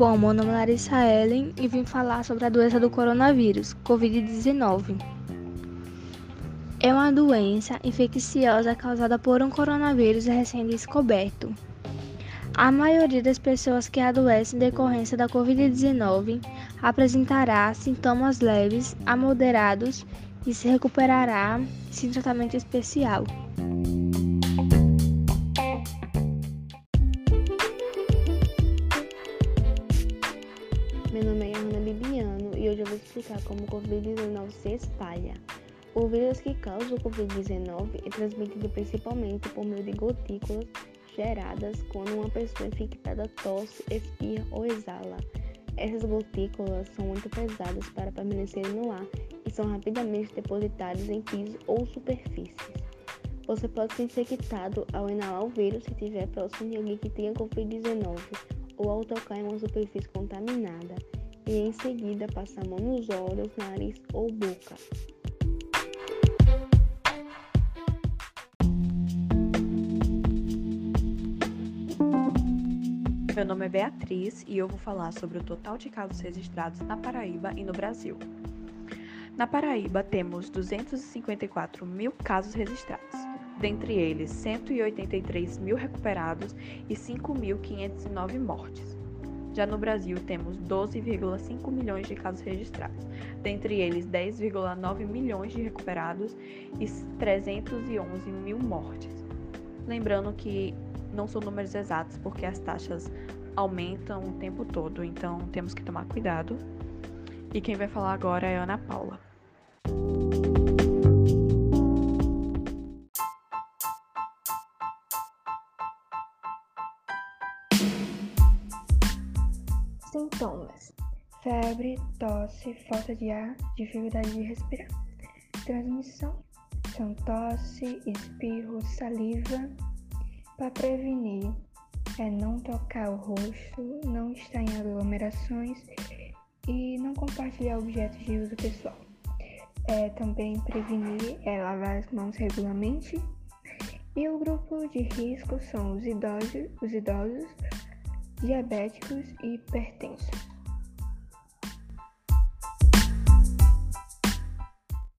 Bom, meu nome é Larissa Ellen e vim falar sobre a doença do coronavírus, Covid-19. É uma doença infecciosa causada por um coronavírus recém-descoberto. A maioria das pessoas que adoecem em decorrência da Covid-19 apresentará sintomas leves a moderados e se recuperará sem tratamento especial. Meu nome é Ana Bibiano e hoje eu vou explicar como o Covid-19 se espalha. O vírus que causa o Covid-19 é transmitido principalmente por meio de gotículas geradas quando uma pessoa infectada tosse, espirra ou exala. Essas gotículas são muito pesadas para permanecerem no ar e são rapidamente depositadas em pisos ou superfícies. Você pode ser infectado ao inalar o vírus se estiver próximo de alguém que tenha Covid-19 ou ao tocar em uma superfície contaminada e em seguida passar a mão nos olhos, nariz ou boca. Meu nome é Beatriz e eu vou falar sobre o total de casos registrados na Paraíba e no Brasil. Na Paraíba, temos 254 mil casos registrados dentre eles 183 mil recuperados e 5.509 mortes. Já no Brasil, temos 12,5 milhões de casos registrados, dentre eles 10,9 milhões de recuperados e 311 mil mortes. Lembrando que não são números exatos, porque as taxas aumentam o tempo todo, então temos que tomar cuidado. E quem vai falar agora é Ana Paula. Sintomas: febre, tosse, falta de ar, dificuldade de respirar. Transmissão: são tosse, espirro, saliva. Para prevenir, é não tocar o rosto, não estar em aglomerações e não compartilhar objetos de uso pessoal. É, também prevenir é lavar as mãos regularmente. E o grupo de risco são os idosos, os idosos diabéticos e hipertensos.